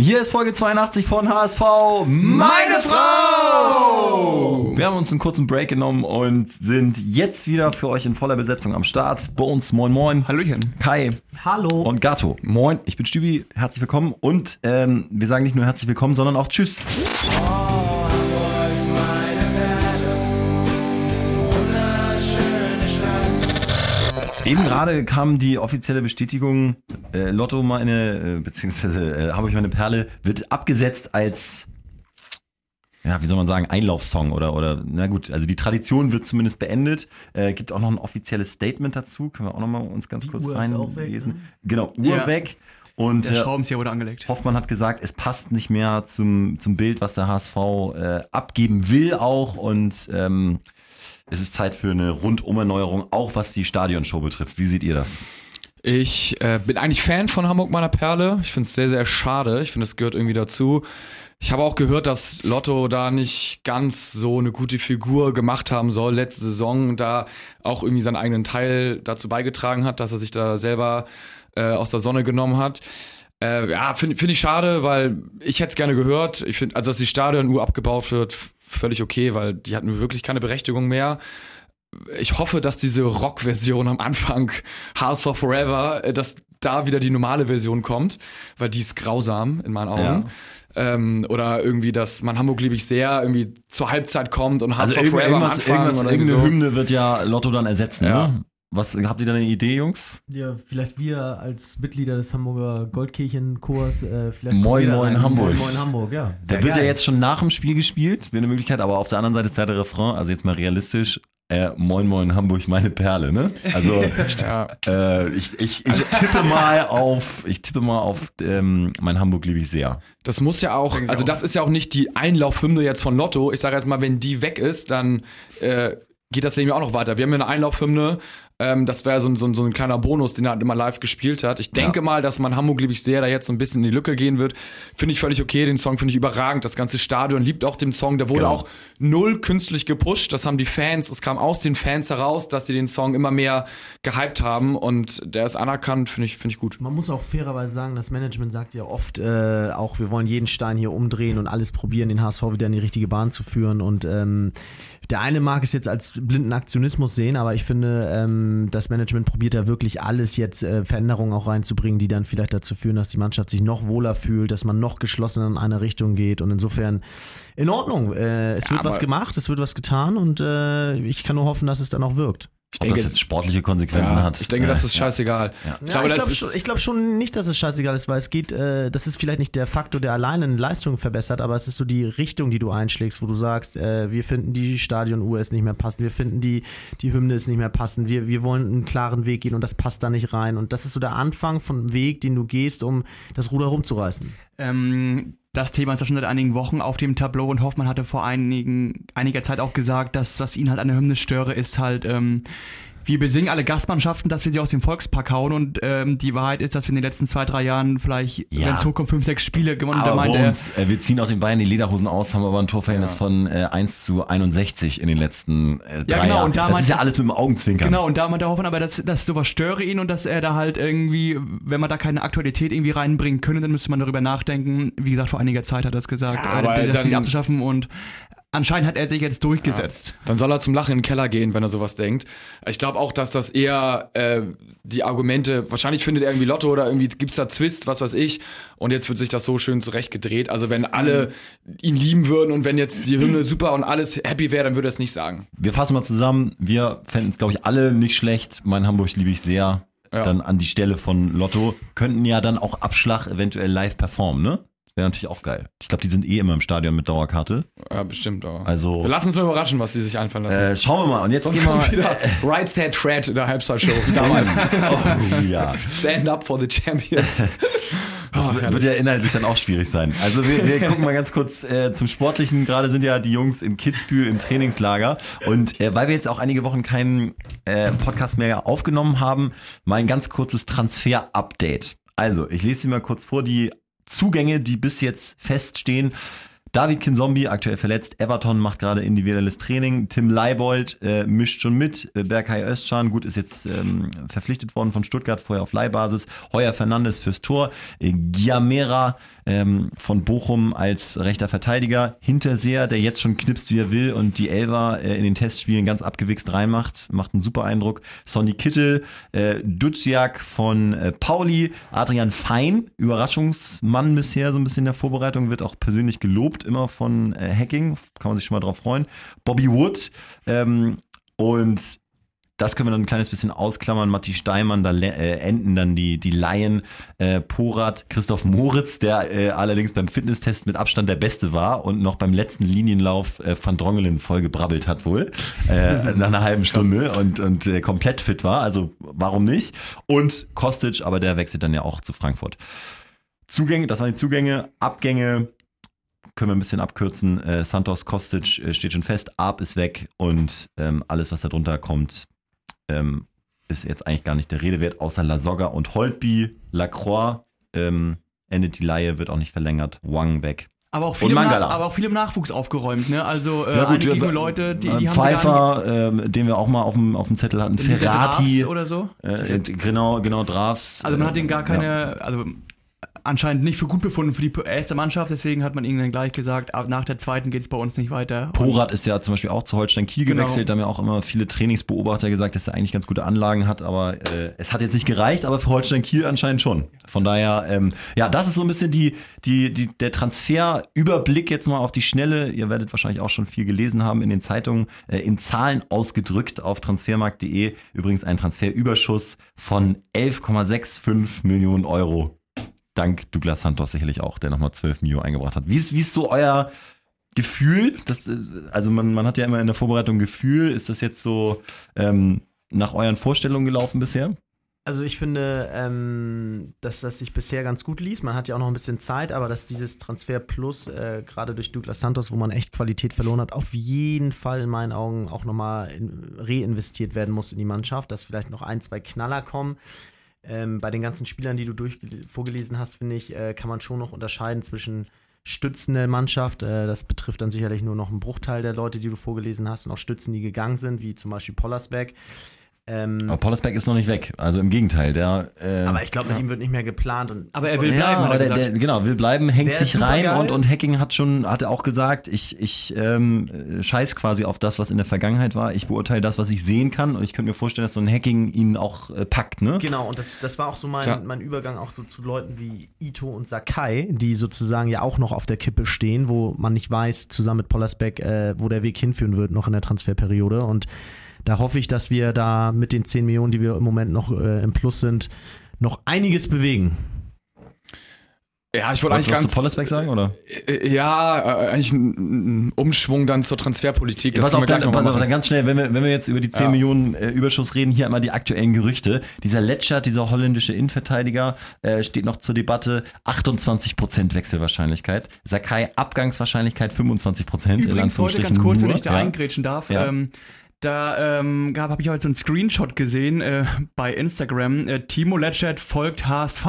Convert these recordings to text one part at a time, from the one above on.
Hier ist Folge 82 von HSV. Meine Frau! Wir haben uns einen kurzen Break genommen und sind jetzt wieder für euch in voller Besetzung am Start. Bones, moin moin. Hallöchen. Kai. Hallo. Und Gato. Moin, ich bin Stübi. Herzlich willkommen. Und ähm, wir sagen nicht nur herzlich willkommen, sondern auch Tschüss. Eben gerade kam die offizielle Bestätigung, äh, Lotto meine, äh, beziehungsweise äh, habe ich meine Perle, wird abgesetzt als, ja, wie soll man sagen, Einlaufsong oder, oder, na gut, also die Tradition wird zumindest beendet. Äh, gibt auch noch ein offizielles Statement dazu, können wir auch noch mal uns ganz Die kurz Uhr ist auch weg, reinlesen. ne? Genau, Uhr Ja. weg. Und Der äh, Schraubenzieher wurde angelegt. Hoffmann hat gesagt, es passt nicht mehr zum, zum Bild, was der HSV äh, abgeben will auch. Und ähm, es ist Zeit für eine Rundumerneuerung, auch was die Stadionshow betrifft. Wie seht ihr das? Ich äh, bin eigentlich Fan von Hamburg meiner Perle. Ich finde es sehr, sehr schade. Ich finde, es gehört irgendwie dazu. Ich habe auch gehört, dass Lotto da nicht ganz so eine gute Figur gemacht haben soll letzte Saison da auch irgendwie seinen eigenen Teil dazu beigetragen hat, dass er sich da selber äh, aus der Sonne genommen hat. Äh, ja, finde find ich schade, weil ich hätte es gerne gehört. Ich finde, also dass die Stadionuhr abgebaut wird, völlig okay, weil die hatten wirklich keine Berechtigung mehr ich hoffe, dass diese Rock-Version am Anfang, HSV Forever, äh, dass da wieder die normale Version kommt, weil die ist grausam in meinen Augen. Ähm, oder irgendwie, dass man Hamburg liebe ich sehr irgendwie zur Halbzeit kommt und HSV Also irgend- Forever am irgendwas, Anfang irgendwas, irgendeine so. Hymne wird ja Lotto dann ersetzen. Ja. Ne? Was habt ihr da eine Idee, Jungs? Ja, vielleicht wir als Mitglieder des Hamburger Goldkirchenchors, äh, vielleicht Moin, moin. Hamburg. Moin, moin Hamburg, ja. Der Ja, wird ja geil. jetzt schon nach dem Spiel gespielt, wäre eine Möglichkeit, aber auf der anderen Seite ist ja der Refrain, also jetzt mal realistisch, äh, Moin Moin Hamburg, meine Perle, ne? Also Ja. äh, ich, ich, ich tippe mal auf, ich tippe mal auf ähm, mein Hamburg liebe ich sehr. Das muss ja auch, also das ist ja auch nicht die Einlaufhymne jetzt von Lotto. Ich sage erst mal, wenn die weg ist, dann äh, geht das Leben ja auch noch weiter. Wir haben ja eine Einlaufhymne, ähm, das wäre so, ein- so, so ein kleiner Bonus, den er halt immer live gespielt hat. Ich denke Ja. mal, dass man Hamburg liebe ich sehr da jetzt so ein bisschen in die Lücke gehen wird. Finde ich völlig okay, den Song finde ich überragend. Das ganze Stadion liebt auch den Song. Der wurde Genau. auch null künstlich gepusht. Das haben die Fans, es kam aus den Fans heraus, dass sie den Song immer mehr gehypt haben und der ist anerkannt, finde ich, finde ich gut. Man muss auch fairerweise sagen, das Management sagt ja oft äh, auch, wir wollen jeden Stein hier umdrehen und alles probieren, den HSV wieder in die richtige Bahn zu führen. Und ähm, der eine mag es jetzt als blinden Aktionismus sehen, aber ich finde, ähm, das Management probiert da wirklich alles jetzt äh, Veränderungen auch reinzubringen, die dann vielleicht dazu führen, dass die Mannschaft sich noch wohler fühlt, dass man noch geschlossener in eine Richtung geht. Und insofern in Ordnung. Äh, es Ja, wird was gemacht, es wird was getan und äh, ich kann nur hoffen, dass es dann auch wirkt. Ich Ob denke, das jetzt sportliche Konsequenzen ja, hat. ich denke, das ist scheißegal. Ja. Ich Ja, glaube, ich glaube schon, ich glaub schon nicht, dass es scheißegal ist, weil es geht, äh, das ist vielleicht nicht der Faktor, der alleine eine Leistung verbessert, aber es ist so die Richtung, die du einschlägst, wo du sagst, äh, wir finden die Stadionuhr ist nicht mehr passend, wir finden die, die Hymne ist nicht mehr passend, wir, wir wollen einen klaren Weg gehen und das passt da nicht rein. Und das ist so der Anfang von Weg, den du gehst, um das Ruder rumzureißen. Ähm, das Thema ist ja schon seit einigen Wochen auf dem Tableau und Hoffmann hatte vor einigen, einiger Zeit auch gesagt, dass was ihn halt an der Hymne störe, ist halt, ähm, wir besingen alle Gastmannschaften, dass wir sie aus dem Volkspark hauen und ähm, die Wahrheit ist, dass wir in den letzten zwei, drei Jahren vielleicht, Ja. wenn es hochkommt, fünf, sechs Spiele gewonnen Aber meint er, uns, äh, wir ziehen auch den Bayern die Lederhosen aus, haben aber ein Torverhältnis Ja. von äh, 1 zu 61 in den letzten äh, drei Ja, genau, Jahren. und da das meint ist ja alles mit dem Augenzwinkern. Genau, und da meint der Hoffmann aber, dass, dass sowas störe ihn und dass er da halt irgendwie, wenn man da keine Aktualität irgendwie reinbringen könne, dann müsste man darüber nachdenken. Wie gesagt, vor einiger Zeit hat er das gesagt, Ja, äh, aber das dann- wieder abzuschaffen und anscheinend hat er sich jetzt durchgesetzt. Dann soll er zum Lachen in den Keller gehen, wenn er sowas denkt. Ich glaube auch, dass das eher äh, die Argumente, wahrscheinlich findet er irgendwie Lotto oder irgendwie gibt's da Zwist, was weiß ich. Und jetzt wird sich das so schön zurechtgedreht. Also wenn alle ihn lieben würden und wenn jetzt die Hymne super und alles happy wäre, dann würde er es nicht sagen. Wir fassen mal zusammen. Wir fänden es, glaube ich, alle nicht schlecht. Mein Hamburg liebe ich sehr. Ja. Dann an die Stelle von Lotto. Könnten ja dann auch Abschlag eventuell live performen, ne? Wäre natürlich auch geil. Ich glaube, die sind eh immer im Stadion mit Dauerkarte. Ja, bestimmt. Aber Also, wir lassen uns mal überraschen, was sie sich einfallen lassen. äh, schauen wir mal. Und jetzt Sonst kommt mal. wieder Right Set Fred in der Halbzeitshow, wie damals. oh, ja. Stand up for the Champions. Das wird- herrlich. wird ja inhaltlich dann auch schwierig sein. Also wir, wir gucken mal ganz kurz äh, zum Sportlichen. Gerade sind ja die Jungs in Kitzbühel im Trainingslager. Und äh, weil wir jetzt auch einige Wochen keinen äh, Podcast mehr aufgenommen haben, mal ein ganz kurzes Transfer-Update. Also, ich lese sie mal kurz vor. Die Zugänge, die bis jetzt feststehen. David Kinzombie, aktuell verletzt. Everton macht gerade individuelles Training. Tim Leibold äh, mischt schon mit. Äh, Berkay Özcan, gut, ist jetzt ähm, verpflichtet worden von Stuttgart, vorher auf Leihbasis. Heuer Fernandes fürs Tor. Äh, Giamera ähm, von Bochum als rechter Verteidiger. Hinterseher, der jetzt schon knipst, wie er will und die Elva äh, in den Testspielen ganz abgewichst reinmacht. Macht einen super Eindruck. Sonny Kittel, äh, Duziak von äh, Pauli, Adrian Fein, Überraschungsmann bisher so ein bisschen in der Vorbereitung, wird auch persönlich gelobt, immer von äh, Hacking, kann man sich schon mal drauf freuen. Bobby Wood ähm, und das können wir dann ein kleines bisschen ausklammern. Matti Steinmann, da äh, enden dann die, die Laien. Äh, Porat, Christoph Moritz, der äh, allerdings beim Fitnesstest mit Abstand der Beste war und noch beim letzten Linienlauf äh, Van Drongelen voll gebrabbelt hat wohl. Äh, nach einer halben Stunde und, und äh, komplett fit war. Also warum nicht? Und Kostic, aber der wechselt dann ja auch zu Frankfurt. Zugänge, das waren die Zugänge. Abgänge können wir ein bisschen abkürzen. Äh, Santos Kostic äh, steht schon fest, Arp ist weg und ähm, alles, was da drunter kommt, ähm, ist jetzt eigentlich gar nicht der Rede wert, außer Lasogga und Holtby, Lacroix ähm, endet die Laie, wird auch nicht verlängert, Wang weg. Aber auch, Und viele im aber auch viele im Nachwuchs aufgeräumt, ne? Also äh, Ja, gut, einige ja, junge Leute, die, die Äh, haben Pfeiffer, ähm, den wir auch mal auf dem, auf dem Zettel hatten, Ferrati, oder so. äh, genau, genau, Drafts. Also man hat den gar Ja. keine, also anscheinend nicht für gut befunden für die erste Mannschaft, deswegen hat man ihnen dann gleich gesagt, ab nach der zweiten geht es bei uns nicht weiter. Porat ist ja zum Beispiel auch zu Holstein Kiel Genau. gewechselt. Da haben ja auch immer viele Trainingsbeobachter gesagt, dass er eigentlich ganz gute Anlagen hat, aber äh, es hat jetzt nicht gereicht, aber für Holstein Kiel anscheinend schon. Von daher, ähm, ja, das ist so ein bisschen die, die, die, der Transferüberblick jetzt mal auf die Schnelle. Ihr werdet wahrscheinlich auch schon viel gelesen haben in den Zeitungen, äh, in Zahlen ausgedrückt auf transfermarkt.de. Übrigens ein Transferüberschuss von 11,65 Millionen Euro. Dank Douglas Santos sicherlich auch, der nochmal 12 Millionen eingebracht hat. Wie ist, wie ist so euer Gefühl? Das, äh, also man, man hat ja immer in der Vorbereitung Gefühl. Ist das jetzt so ähm, nach euren Vorstellungen gelaufen bisher? Also ich finde, ähm, dass das sich bisher ganz gut liest. Man hat ja auch noch ein bisschen Zeit, aber dass dieses Transfer Plus, äh, gerade durch Douglas Santos, wo man echt Qualität verloren hat, auf jeden Fall in meinen Augen auch nochmal in- reinvestiert werden muss in die Mannschaft, dass vielleicht noch ein, zwei Knaller kommen. Ähm, bei den ganzen Spielern, die du durch vorgelesen hast, finde ich, äh, kann man schon noch unterscheiden zwischen Stützen der Mannschaft. Äh, das betrifft dann sicherlich nur noch einen Bruchteil der Leute, die du vorgelesen hast, und auch Stützen, die gegangen sind, wie zum Beispiel Pollersbeck. Ähm, Aber Pollersbeck ist noch nicht weg. Also im Gegenteil, der. Äh, aber ich glaube, mit ihm wird nicht mehr geplant. Und Aber er will ja, bleiben, hat aber er der, der, genau, will bleiben, hängt Der sich rein geil. und, und Hacking hat schon, hat er auch gesagt, ich, ich ähm, äh, scheiß quasi auf das, was in der Vergangenheit war. Ich beurteile das, was ich sehen kann und ich könnte mir vorstellen, dass so ein Hacking ihn auch äh, packt, ne? Genau, und das, das war auch so mein, Ja. mein Übergang auch so zu Leuten wie Ito und Sakai, die sozusagen ja auch noch auf der Kippe stehen, wo man nicht weiß, zusammen mit Pollersbeck, äh, wo der Weg hinführen wird, noch in der Transferperiode. Und da hoffe ich, dass wir da mit den 10 Millionen, die wir im Moment noch äh, im Plus sind, noch einiges bewegen. Ja, ich wollte eigentlich du ganz. zu Pollersbeck sagen, oder? Äh, Ja, äh, eigentlich ein, Umschwung dann zur Transferpolitik. Können auf, dann, pass auf, dann ganz schnell, wenn wir, wenn wir jetzt über die 10 Ja. Millionen äh, Überschuss reden, hier einmal die aktuellen Gerüchte. Dieser Letschert, dieser holländische Innenverteidiger, äh, steht noch zur Debatte. 28% Wechselwahrscheinlichkeit. Sakai Abgangswahrscheinlichkeit 25%. in Übrigens heute ganz Anführungsstrichen kurz, wenn nur. ich da Ja. eingrätschen darf. Ja. Ähm, da ähm, habe ich heute so einen Screenshot gesehen äh, bei Instagram. Äh, Timo Letschert folgt HSV.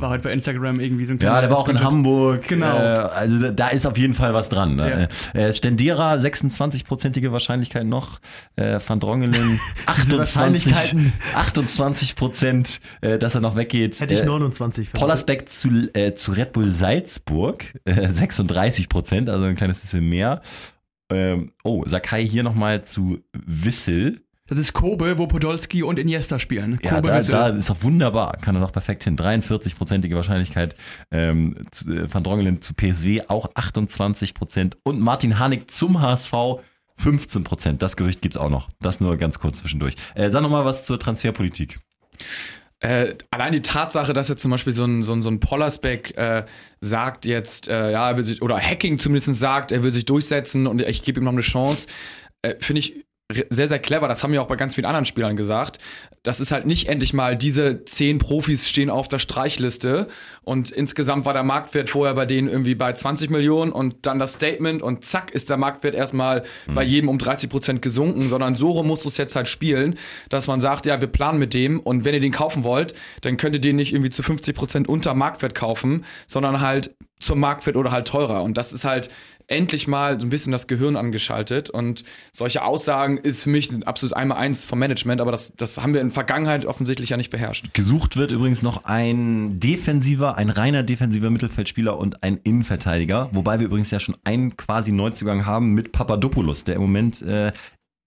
War heute bei Instagram irgendwie so ein Ja, der war auch in. Hamburg. Genau. Äh, also da, da ist auf jeden Fall was dran. Ne? Äh, Stendera, 26-prozentige Wahrscheinlichkeit noch. Äh, Van Drongelen, 28, Wahrscheinlichkeiten. 28 Prozent, äh, dass er noch weggeht. Hätte ich Äh, 29 vermutet. Pollersbeck zu, äh, zu Red Bull Salzburg, äh, 36 Prozent, also ein kleines bisschen mehr. Ähm, oh, Sakai hier nochmal zu Wissel. Das ist Kobe, wo Podolski und Iniesta spielen. Ja, Kobe da, Wissel. da ist doch wunderbar. Kann er noch perfekt hin. 43-prozentige Wahrscheinlichkeit. Ähm, zu, äh, Van Drongelen zu PSW auch 28 Prozent. Und Martin Harnik zum HSV 15 Prozent. Das Gerücht gibt's auch noch. Das nur ganz kurz zwischendurch. Äh, sag noch mal was zur Transferpolitik. Äh, allein die Tatsache, dass jetzt zum Beispiel so ein, so ein, so ein Pollersbeck äh, sagt jetzt, äh, ja, er will sich, oder Hacking zumindest sagt, er will sich durchsetzen und ich gebe ihm noch eine Chance, äh, finde ich sehr, sehr clever. Das haben wir auch bei ganz vielen anderen Spielern gesagt. Das ist halt nicht endlich mal, diese zehn Profis stehen auf der Streichliste und insgesamt war der Marktwert vorher bei denen irgendwie bei 20 Millionen und dann das Statement und zack ist der Marktwert erstmal bei jedem um 30 Prozent gesunken, sondern so rum musst du es jetzt halt spielen, dass man sagt, ja, wir planen mit dem und wenn ihr den kaufen wollt, dann könnt ihr den nicht irgendwie zu 50 Prozent unter Marktwert kaufen, sondern halt zum Marktwert oder halt teurer. Und das ist halt endlich mal so ein bisschen das Gehirn angeschaltet. Und solche Aussagen ist für mich ein absolutes Einmal-Eins vom Management, aber das, das haben wir in Vergangenheit offensichtlich ja nicht beherrscht. Gesucht wird übrigens noch ein defensiver, ein reiner defensiver Mittelfeldspieler und ein Innenverteidiger, wobei wir übrigens ja schon einen quasi Neuzugang haben mit Papadopoulos, der im Moment äh,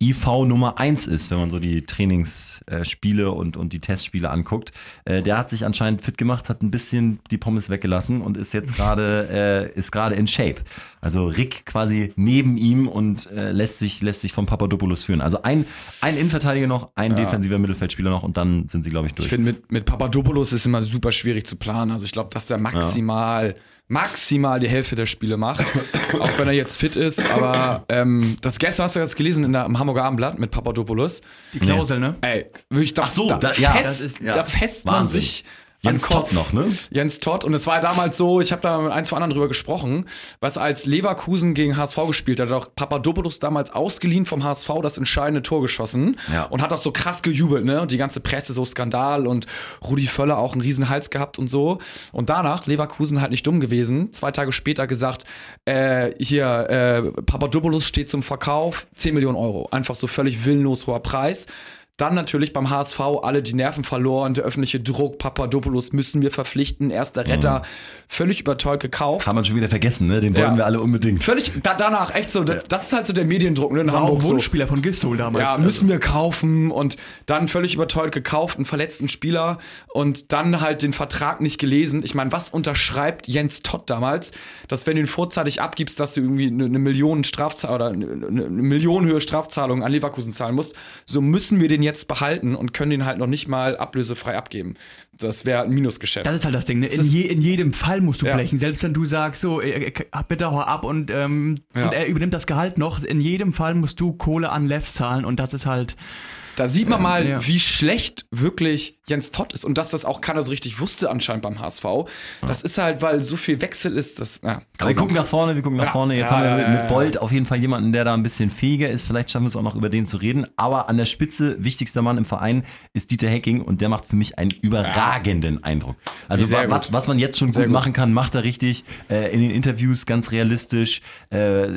IV Nummer 1 ist, wenn man so die Trainingsspiele und, und die Testspiele anguckt. Äh, der hat sich anscheinend fit gemacht, hat ein bisschen die Pommes weggelassen und ist jetzt gerade äh, ist gerade in Shape. Also Rick quasi neben ihm und äh, lässt sich lässt sich vom Papadopoulos führen. Also ein ein Innenverteidiger noch, ein defensiver Mittelfeldspieler noch und dann sind sie glaube ich durch. Ich finde, mit, mit Papadopoulos ist immer super schwierig zu planen. Also ich glaube, dass der maximal, maximal die Hälfte der Spiele macht. auch wenn er jetzt fit ist. Aber ähm, das gestern hast du jetzt gelesen in der, im Hamburger Abendblatt mit Papadopoulos. Die Klausel, ne? Ey, wirklich, da, Ach so, da, da- ja, fest, das ist- ja. da fest man sich Jens. Todd noch, ne? Jens Todd. Und es war damals so, ich habe da mit ein, zwei anderen drüber gesprochen, was als Leverkusen gegen HSV gespielt hat, hat auch Papadopoulos damals ausgeliehen vom HSV das entscheidende Tor geschossen Ja. und hat auch so krass gejubelt, ne? Und die ganze Presse so Skandal und Rudi Völler auch einen riesen Hals gehabt und so. Und danach, Leverkusen halt nicht dumm gewesen, zwei Tage später gesagt, äh, hier, äh, Papadopoulos steht zum Verkauf, 10 Millionen Euro. Einfach so völlig willenlos hoher Preis. Dann natürlich beim HSV alle die Nerven verloren, der öffentliche Druck, Papadopoulos müssen wir verpflichten, erster Retter, völlig überteuert gekauft. Kann man schon wieder vergessen, ne? Den wollen Ja. wir alle unbedingt. Völlig da, danach, echt so, das, das ist halt so der Mediendruck ne, in War auch Hamburg. So. Wunschspieler von Gistol damals. Ja, müssen wir kaufen und dann völlig überteuert gekauft, einen verletzten Spieler und dann halt den Vertrag nicht gelesen. Ich meine, was unterschreibt Jens Todd damals, dass wenn du ihn vorzeitig abgibst, dass du irgendwie eine, eine Million Strafzahlung oder eine, eine Millionenhöhe Strafzahlung an Leverkusen zahlen musst, so müssen wir den jetzt behalten und können den halt noch nicht mal ablösefrei abgeben. Das wäre ein Minusgeschäft. Das ist halt das Ding. Ne? In, ist- je, in jedem Fall musst du Ja. blechen. Selbst wenn du sagst, so, äh, äh, bitte hau ab und, ähm, Ja. und er übernimmt das Gehalt noch, in jedem Fall musst du Kohle an Lev zahlen und das ist halt. Da sieht man mal, ja. wie schlecht wirklich Jens Todd ist und dass das auch keiner so richtig wusste anscheinend beim HSV. Das ist halt, weil so viel Wechsel ist, das ja, wir gucken nach vorne, wir gucken nach Ja. vorne. Jetzt Ja, haben wir ja, mit, ja, mit ja. Bolt auf jeden Fall jemanden, der da ein bisschen fähiger ist. Vielleicht schaffen wir es auch noch über den zu reden. Aber an der Spitze, wichtigster Mann im Verein, ist Dieter Hecking und der macht für mich einen überragenden Eindruck. Also was, was man jetzt schon Sehr gut, machen kann, macht er richtig. Äh, in den Interviews ganz realistisch. Äh,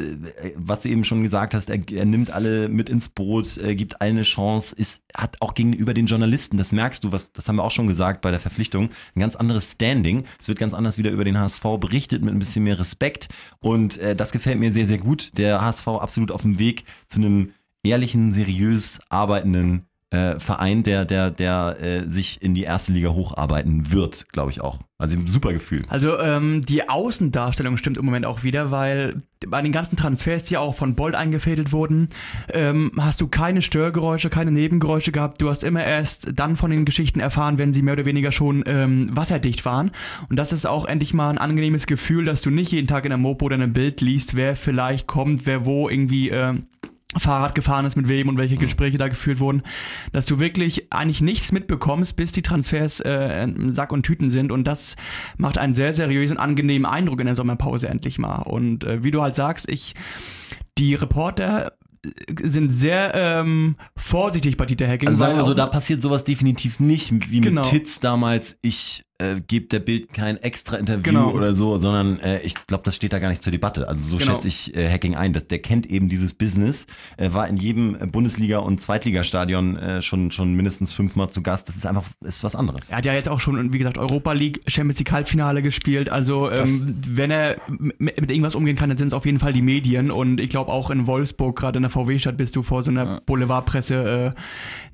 was du eben schon gesagt hast, er, er nimmt alle mit ins Boot, äh, gibt allen eine Chance, ist, hat auch gegenüber den Journalisten, das merkst du, was, das haben wir auch schon gesagt bei der Verpflichtung, ein ganz anderes Standing. Es wird ganz anders wieder über den HSV berichtet mit ein bisschen mehr Respekt und äh, das gefällt mir sehr, sehr gut. Der HSV absolut auf dem Weg zu einem ehrlichen, seriös arbeitenden äh, Verein, der, der, der äh, sich in die erste Liga hocharbeiten wird, glaube ich auch. Also ein super Gefühl. Also ähm, die Außendarstellung stimmt im Moment auch wieder, weil bei den ganzen Transfers, die auch von Bolt eingefädelt wurden, ähm, hast du keine Störgeräusche, keine Nebengeräusche gehabt. Du hast immer erst dann von den Geschichten erfahren, wenn sie mehr oder weniger schon ähm, wasserdicht waren. Und das ist auch endlich mal ein angenehmes Gefühl, dass du nicht jeden Tag in der Mopo oder in einem Bild liest, wer vielleicht kommt, wer wo irgendwie ähm, Fahrrad gefahren ist, mit wem und welche Gespräche da geführt wurden, dass du wirklich eigentlich nichts mitbekommst, bis die Transfers äh, in Sack und Tüten sind und das macht einen sehr seriösen, angenehmen Eindruck in der Sommerpause endlich mal. Und äh, wie du halt sagst, ich, die Reporter äh, sind sehr ähm, vorsichtig bei Dieter Hacking. Also sagen wir so, da passiert sowas definitiv nicht, wie Genau. mit Titz damals. Ich äh, gebe der Bild kein extra Interview Genau. oder so, sondern äh, ich glaube, das steht da gar nicht zur Debatte. Also so Genau. schätze ich äh, Hacking ein. dass der kennt eben dieses Business, äh, war in jedem äh, Bundesliga- und Zweitligastadion äh, schon, schon mindestens fünfmal zu Gast. Das ist einfach ist was anderes. Er hat ja jetzt auch schon, wie gesagt, Europa League, Champions League Halbfinale gespielt. Also ähm, wenn er mit, mit irgendwas umgehen kann, dann sind es auf jeden Fall die Medien. Und ich glaube auch in Wolfsburg, gerade in der VW-Stadt, bist du vor so einer Boulevardpresse äh,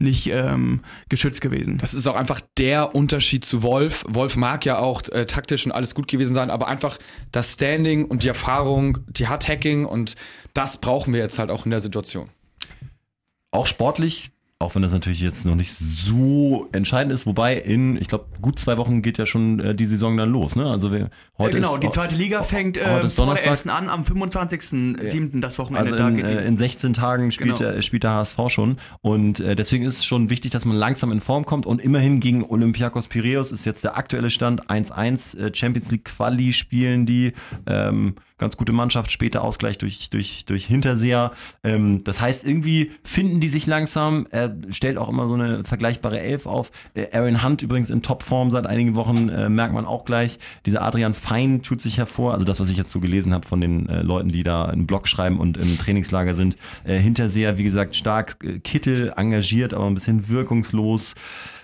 nicht ähm, geschützt gewesen. Das ist auch einfach der Unterschied zu Wolf. Wolf mag ja auch äh, taktisch und alles gut gewesen sein, aber einfach das Standing und die Erfahrung, die hat Hacking und das brauchen wir jetzt halt auch in der Situation. Auch sportlich, auch wenn das natürlich jetzt noch nicht so entscheidend ist, wobei in, ich glaube, gut zwei Wochen geht ja schon äh, die Saison dann los. Ne? Also wir, heute ja, genau, ist, die zweite Liga fängt heute äh, ist vor der Donnerstag. an, am 25.07. das Wochenende. Also in, äh, in 16 Tagen spielt, Genau. der, spielt der HSV schon. Und äh, deswegen ist es schon wichtig, dass man langsam in Form kommt. Und immerhin gegen Olympiakos Piraeus ist jetzt der aktuelle Stand 1-1. Äh, Champions League Quali spielen die. Ähm, ganz gute Mannschaft, später Ausgleich durch, durch, durch Hinterseher. Ähm, das heißt, irgendwie finden die sich langsam. Er stellt auch immer so eine vergleichbare Elf auf. Äh, Aaron Hunt übrigens in Topform seit einigen Wochen, äh, merkt man auch gleich. Dieser Adrian Fein tut sich hervor. Also das, was ich jetzt so gelesen habe von den äh, Leuten, die da einen Blog schreiben und im Trainingslager sind. Äh, Hinterseher, wie gesagt, stark. Äh, Kittel engagiert, aber ein bisschen wirkungslos.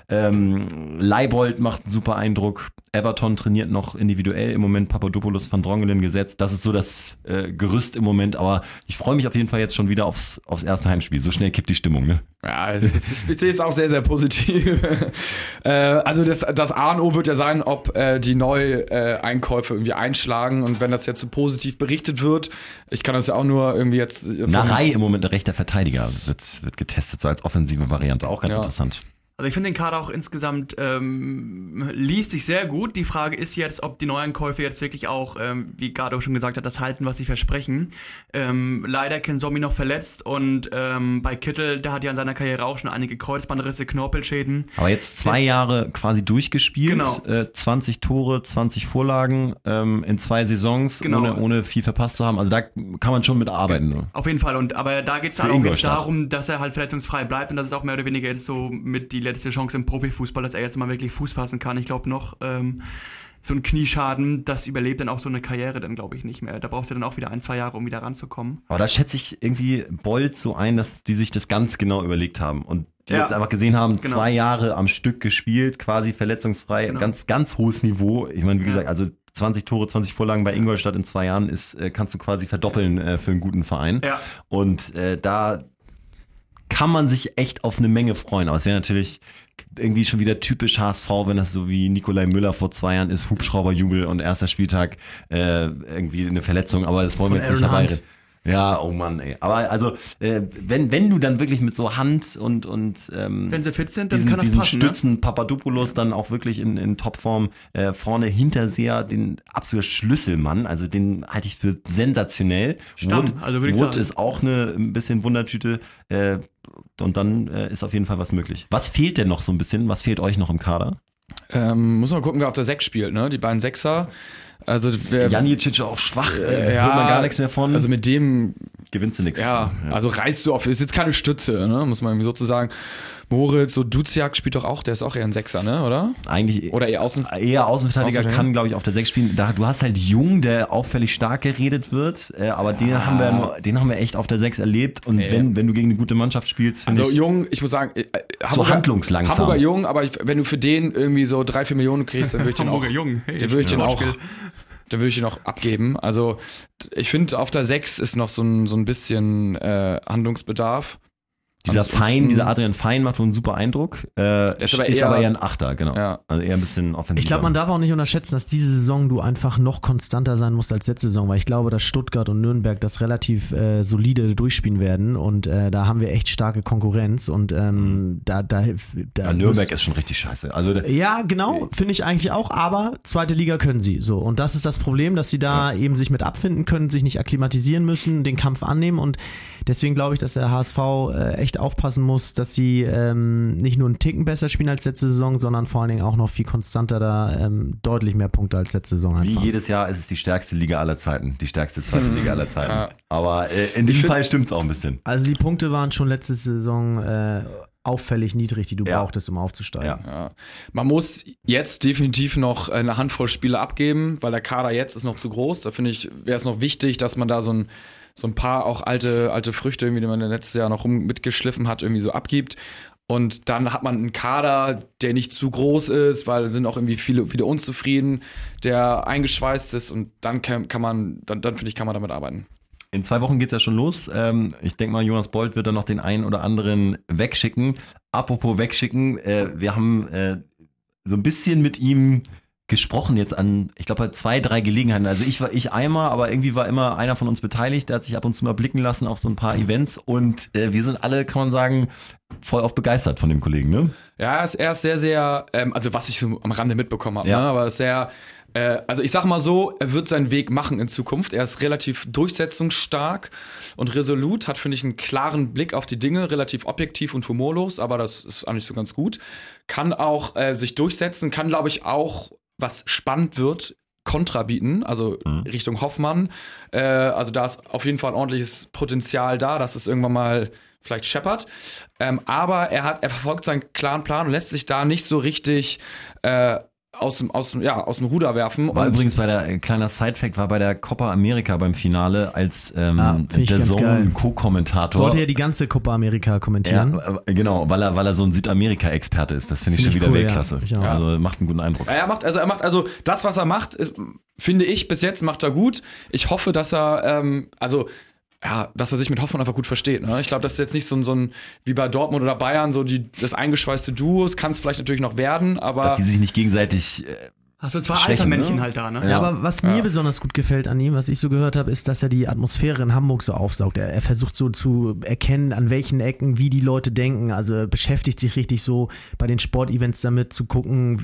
Ähm, Leibold macht einen super Eindruck. Everton trainiert noch individuell im Moment Papadopoulos van Drongelen gesetzt. Das ist so das äh, Gerüst im Moment, aber ich freue mich auf jeden Fall jetzt schon wieder aufs, aufs erste Heimspiel. So schnell kippt die Stimmung, ne? Ja, es ist, ich sehe es auch sehr, sehr positiv. äh, also das, das A und O wird ja sein, ob äh, die Neueinkäufe irgendwie einschlagen und wenn das jetzt so positiv berichtet wird, ich kann das ja auch nur irgendwie jetzt... Narei im Moment der rechter Verteidiger wird, wird getestet, so als offensive Variante, auch ganz Ja. interessant. Also ich finde den Kader auch insgesamt ähm, liest sich sehr gut. Die Frage ist jetzt, ob die Neuankäufe jetzt wirklich auch, ähm, wie Gado schon gesagt hat, das halten, was sie versprechen. Ähm, leider Ken Zombie noch verletzt und ähm, bei Kittel, der hat ja in seiner Karriere auch schon einige Kreuzbandrisse, Knorpelschäden. Aber jetzt zwei Jahre quasi durchgespielt, Genau. äh, 20 Tore, 20 Vorlagen ähm, in zwei Saisons, Genau. ohne, ohne viel verpasst zu haben. Also da kann man schon mit arbeiten. Ne? Auf jeden Fall. Und aber da geht es dann auch darum, dass er halt verletzungsfrei bleibt und das ist auch mehr oder weniger jetzt so mit die letzte Chance im Profifußball, dass er jetzt mal wirklich Fuß fassen kann. Ich glaube noch. Ähm, so ein Knieschaden, das überlebt dann auch so eine Karriere dann, glaube ich, nicht mehr. Da brauchst du dann auch wieder ein, zwei Jahre, um wieder ranzukommen. Aber da schätze ich irgendwie Bolt so ein, dass die sich das ganz genau überlegt haben und die Ja. jetzt einfach gesehen haben, Genau. zwei Jahre am Stück gespielt, quasi verletzungsfrei, Genau. ganz, ganz hohes Niveau. Ich meine, wie Ja. gesagt, also 20 Tore, 20 Vorlagen bei Ingolstadt in zwei Jahren ist, äh, kannst du quasi verdoppeln äh, für einen guten Verein. Ja. Und äh, da kann man sich echt auf eine Menge freuen. Aber es wäre natürlich irgendwie schon wieder typisch HSV, wenn das so wie Nikolai Müller vor zwei Jahren ist, Hubschrauberjubel und erster Spieltag äh, irgendwie eine Verletzung. Aber das wollen wir jetzt nicht Aaron Hunt. herbeireden. Ja, oh Mann, ey. Aber also, äh, wenn, wenn du dann wirklich mit so Hand und, und ähm, Wenn sie fit sind, dann diesen, kann das diesen passen. Ne? Stützen Papadopoulos dann auch wirklich in, in Topform äh, vorne Hinterseher, den absoluter Schlüsselmann, also den halte ich für sensationell. Stamm, Wood, also würde ich Wood sagen. ist auch eine ein bisschen Wundertüte äh, und dann äh, ist auf jeden Fall was möglich. Was fehlt denn noch so ein bisschen? Was fehlt euch noch im Kader? Ähm, muss man gucken, wer auf der Sechs spielt, ne? Die beiden Sechser. Also wer, Janicic auch schwach, äh, ja, hört man gar nichts mehr von. Also mit dem gewinnst du nichts. Ja, also reißt du auf, ist jetzt keine Stütze, ne? muss man irgendwie sozusagen. Moritz, so Duziak spielt doch auch, der ist auch eher ein Sechser, ne? oder? eigentlich Oder eher außen. eher Außenverteidiger Außenverteidiger. kann, glaube ich, auf der 6 spielen. Da, du hast halt Jung, der auffällig stark geredet wird, äh, aber den, haben wir, den haben wir echt auf der 6 erlebt. Und Nee. wenn, wenn du gegen eine gute Mannschaft spielst, finde Also ich, Jung, ich muss sagen, äh, Hamburger, handlungslangsam. Hamburger Jung, aber ich, wenn du für den irgendwie so drei, vier Millionen kriegst, dann würde ich den auch, Hamburger Jung. Hey, dann würde ich den auch, Wortspiel. Dann würde ich den auch abgeben. Also ich finde, auf der 6 ist noch so ein, so ein bisschen äh, Handlungsbedarf. Dieser ansonsten- Fein, dieser Adrian Fein macht wohl einen super Eindruck. Äh, ist ist, aber aber, eher- eher, ein Achter, genau. Ja. Also eher ein bisschen offensiver. Ich glaube, man darf auch nicht unterschätzen, dass diese Saison du einfach noch konstanter sein musst als letzte Saison, weil ich glaube, dass Stuttgart und Nürnberg das relativ äh, solide durchspielen werden und äh, da haben wir echt starke Konkurrenz und ähm, da, da, da ja, Nürnberg ist schon richtig scheiße. Also ja, genau, finde ich eigentlich auch, aber zweite Liga können sie so. Und das ist das Problem, dass sie da eben sich mit abfinden können, sich nicht akklimatisieren müssen, den Kampf annehmen. Und deswegen glaube ich, dass der HSV äh, echt aufpassen muss, dass sie ähm, nicht nur einen Ticken besser spielen als letzte Saison, sondern vor allen Dingen auch noch viel konstanter da ähm, deutlich mehr Punkte als letzte Saison wie einfach. jedes Jahr ist es die stärkste Liga aller Zeiten. Die stärkste zweite Liga aller Zeiten. Ja. Aber äh, in diesem Fall stimmt es auch ein bisschen. Also die Punkte waren schon letzte Saison äh, auffällig niedrig, die du Ja. brauchtest, um aufzusteigen. Ja. Ja. Man muss jetzt definitiv noch eine Handvoll Spiele abgeben, weil der Kader jetzt ist noch zu groß. Da finde ich, wäre es noch wichtig, dass man da so ein, so ein paar auch alte, alte Früchte, irgendwie, die man letztes Jahr noch rum mitgeschliffen hat, irgendwie so abgibt. Und dann hat man einen Kader, der nicht zu groß ist, weil sind auch irgendwie viele, viele unzufrieden, der eingeschweißt ist und dann kann, kann man, dann, dann finde ich, kann man damit arbeiten. In zwei Wochen geht's ja schon los. Ähm, ich denke mal, Jonas Bolt wird dann noch den einen oder anderen wegschicken. Apropos wegschicken, äh, wir haben äh, so ein bisschen mit ihm gesprochen jetzt an, ich glaube, bei zwei, drei Gelegenheiten. Also ich war ich einmal, aber irgendwie war immer einer von uns beteiligt. Der hat sich ab und zu mal blicken lassen auf so ein paar Events und äh, wir sind alle, kann man sagen, voll auf begeistert von dem Kollegen, ne? Ja, er ist, er ist sehr, sehr, ähm, also was ich so am Rande mitbekommen habe, Ja. ne? aber er ist sehr, äh, also ich sag mal so, er wird seinen Weg machen in Zukunft. Er ist relativ durchsetzungsstark und resolut, hat, finde ich, einen klaren Blick auf die Dinge, relativ objektiv und humorlos, aber das ist eigentlich so ganz gut. Kann auch äh, sich durchsetzen, kann, glaube ich, auch, was spannend wird, Kontra bieten, also Richtung Hoffmann. Äh, also da ist auf jeden Fall ein ordentliches Potenzial da, dass es irgendwann mal vielleicht scheppert. Ähm, aber er hat, er verfolgt seinen klaren Plan und lässt sich da nicht so richtig äh, aus dem, aus, dem- ja, aus dem Ruder werfen. War und übrigens bei der, äh, kleiner Sidefact, war bei der Copa America beim Finale als ähm, Ah, der. Zone Co-Kommentator. Sollte er die ganze Copa America kommentieren? ja, äh, genau, weil er, weil er so ein Südamerika-Experte ist. Das finde ich Find schon ich wieder cool, ja. Weltklasse. Auch. Also macht einen guten Eindruck. Ja, er macht, also er macht, also das, was er macht, ist, finde ich, bis jetzt macht er gut. Ich hoffe, dass er, ähm, also, ja, dass er sich mit Hoffmann einfach gut versteht. Ne? Ich glaube, das ist jetzt nicht so ein, so ein, wie bei Dortmund oder Bayern, so die, das eingeschweißte Duo. Es kann es vielleicht natürlich noch werden, aber. Dass die sich nicht gegenseitig äh, Hast du zwei Alpha-Männchen ne? halt da, ne? Ja, Ja. aber was mir besonders gut gefällt an ihm, was ich so gehört habe, ist, dass er die Atmosphäre in Hamburg so aufsaugt. Er, er versucht so zu erkennen, an welchen Ecken, wie die Leute denken. Also er beschäftigt sich richtig so bei den Sportevents damit zu gucken,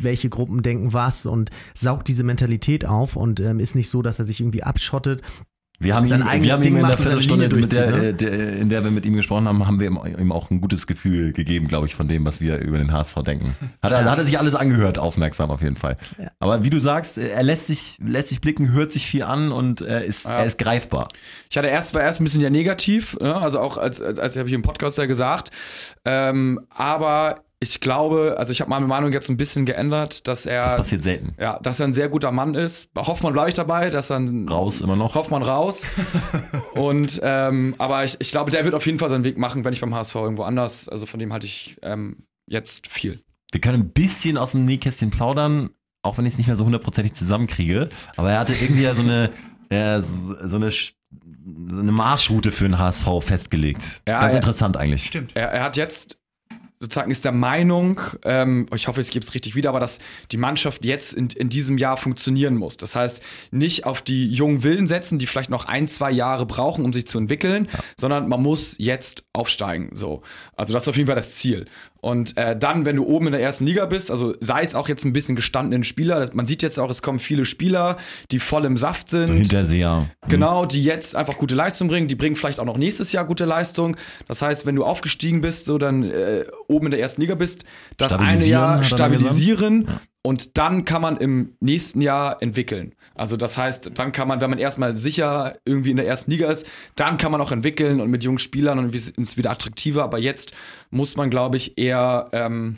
welche Gruppen denken was und saugt diese Mentalität auf und ähm, ist nicht so, dass er sich irgendwie abschottet. Wir haben, Sein ihm, eigenes wir haben Ding ihm in der Viertelstunde, mit der, ne? äh, der, in der wir mit ihm gesprochen haben, haben wir ihm, auch ein gutes Gefühl gegeben, glaube ich, von dem, was wir über den HSV denken. Hat er, hat er sich alles angehört, aufmerksam auf jeden Fall. Aber wie du sagst, äh, er lässt sich, lässt sich blicken, hört sich viel an und äh, ist, er ist greifbar. Ich hatte erst, war erst ein bisschen ja negativ, ne? also auch als, als, als habe ich im Podcast ja gesagt. Ähm, aber ich glaube, also ich habe meine Meinung jetzt ein bisschen geändert, dass er. Das passiert selten. Ja, dass er ein sehr guter Mann ist. Bei Hoffmann bleibe ich dabei, dass er ein Raus immer noch. Hoffmann raus. und ähm, aber ich, ich glaube, der wird auf jeden Fall seinen Weg machen, wenn ich beim HSV irgendwo anders. Also von dem halte ich ähm, jetzt viel. Wir können ein bisschen aus dem Nähkästchen plaudern, auch wenn ich es nicht mehr so hundertprozentig zusammenkriege. Aber er hatte irgendwie ja so eine, äh, so eine, so eine Marschroute für den HSV festgelegt. Ja, Ganz ja. interessant eigentlich. Stimmt. Er, er hat jetzt sozusagen ist der Meinung, ähm, ich hoffe, ich gebe es richtig wieder, aber dass die Mannschaft jetzt in, in diesem Jahr funktionieren muss. Das heißt, nicht auf die jungen Willen setzen, die vielleicht noch ein, zwei Jahre brauchen, um sich zu entwickeln, sondern man muss jetzt aufsteigen. So. Also das ist auf jeden Fall das Ziel. Und äh, dann, wenn du oben in der ersten Liga bist, also sei es auch jetzt ein bisschen gestandenen Spieler, das, man sieht jetzt auch, es kommen viele Spieler, die voll im Saft sind. Hinterseher. Genau, die jetzt einfach gute Leistung bringen. Die bringen vielleicht auch noch nächstes Jahr gute Leistung. Das heißt, wenn du aufgestiegen bist, so dann äh, oben in der ersten Liga bist, das eine Jahr er stabilisieren und dann kann man im nächsten Jahr entwickeln. Also das heißt, dann kann man, wenn man erstmal sicher irgendwie in der ersten Liga ist, dann kann man auch entwickeln und mit jungen Spielern und es ist wieder attraktiver. Aber jetzt muss man, glaube ich, eher ähm,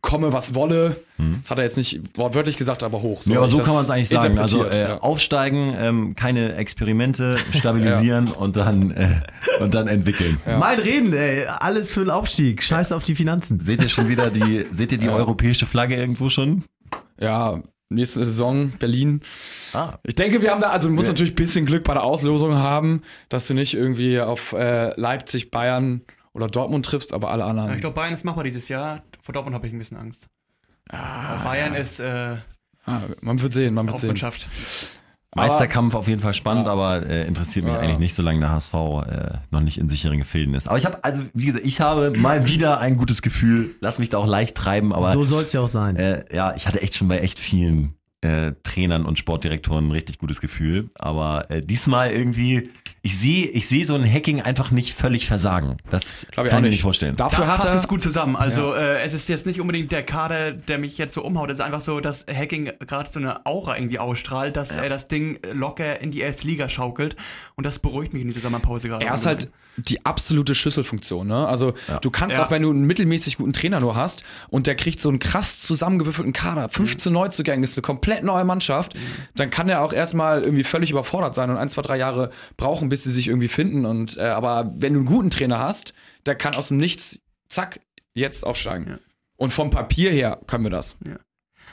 komme, was wolle. Das hat er jetzt nicht wortwörtlich gesagt, aber hoch. Hm. Ja, aber so kann man es eigentlich sagen. Also äh, ja. aufsteigen, ähm, keine Experimente, stabilisieren und dann äh, und dann entwickeln. Mein Reden, ey, alles für den Aufstieg. Scheiß auf die Finanzen. Seht ihr schon wieder die, seht ihr die europäische Flagge irgendwo schon? Ja, nächste Saison Berlin. Ah. Ich denke, wir haben da, also du musst Ja. natürlich ein bisschen Glück bei der Auslosung haben, dass du nicht irgendwie auf äh, Leipzig, Bayern oder Dortmund triffst, aber alle anderen. Ja, ich glaube, Bayern ist machbar dieses Jahr. Vor Dortmund habe ich ein bisschen Angst. Aber Bayern ist äh, ah, man wird sehen, man wird sehen. Meisterkampf auf jeden Fall spannend, Ja. aber äh, interessiert mich Ja. eigentlich nicht, solange der HSV äh, noch nicht in sicheren Gefilden ist. Aber ich habe, also wie gesagt, ich habe mal wieder ein gutes Gefühl. Lass mich da auch leicht treiben, aber So soll es ja auch sein. äh, ja, ich hatte echt schon bei echt vielen äh, Trainern und Sportdirektoren ein richtig gutes Gefühl. Aber äh, diesmal irgendwie, ich sehe ich sehe so ein Hacking einfach nicht völlig versagen. Das Glaub ich kann ich mir nicht. vorstellen. Dafür Das hat er, es gut zusammen. Also äh, es ist jetzt nicht unbedingt der Kader, der mich jetzt so umhaut. Es ist einfach so, dass Hacking gerade so eine Aura irgendwie ausstrahlt, dass er das Ding locker in die erste Liga schaukelt. Und das beruhigt mich in dieser Sommerpause gerade. er ist halt die absolute Schlüsselfunktion. Ne? Also du kannst Ja. auch, wenn du einen mittelmäßig guten Trainer nur hast und der kriegt so einen krass zusammengewürfelten Kader, 15 Neuzugänge, ist eine komplett neue Mannschaft, dann kann er auch erstmal irgendwie völlig überfordert sein und ein, zwei, drei Jahre brauchen, bis sie sich irgendwie finden. Und äh, aber wenn du einen guten Trainer hast, der kann aus dem Nichts, zack, jetzt aufsteigen. Ja. Und vom Papier her können wir das.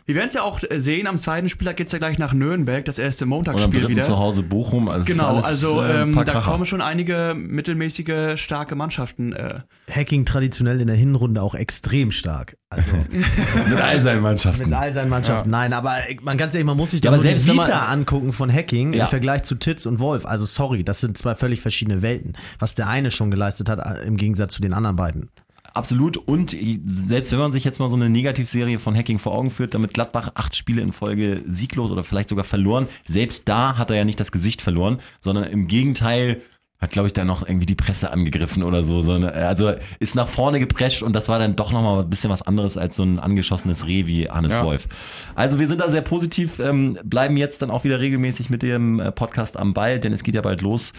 Wir werden es ja auch äh, sehen, am zweiten Spieltag geht es ja gleich nach Nürnberg, das erste Und am Montagsspiel dritten wieder. zu Hause Bochum. Also Genau, alles, also äh, ähm, da Kracher. kommen schon einige mittelmäßige, starke Mannschaften. Äh, Hacking traditionell in der Hinrunde auch extrem stark. Also mit all seinen Mannschaften. mit all seinen Mannschaften. Nein, aber man ganz ehrlich, man muss sich Ja, da aber selbst die man- Vita angucken von Hacking Ja. im Vergleich zu Titz und Wolf. Also sorry, das sind zwei völlig verschiedene Welten. Was der eine schon geleistet hat äh, im Gegensatz zu den anderen beiden. Absolut. Und selbst wenn man sich jetzt mal so eine Negativserie von Hacking vor Augen führt, damit Gladbach acht Spiele in Folge sieglos oder vielleicht sogar verloren, selbst da hat er ja nicht das Gesicht verloren, sondern im Gegenteil hat, glaube ich, da noch irgendwie die Presse angegriffen oder so. also ist nach vorne geprescht und das war dann doch nochmal ein bisschen was anderes als so ein angeschossenes Reh wie Hannes Ja. Wolf. Also wir sind da sehr positiv, ähm, bleiben jetzt dann auch wieder regelmäßig mit dem äh, Podcast am Ball, denn es geht ja bald los.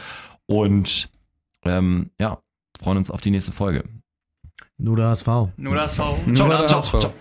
Und ähm, ja, freuen uns auf die nächste Folge. Nur der HSV. Nur das V. Nur Ciao, der ciao, HSV. ciao.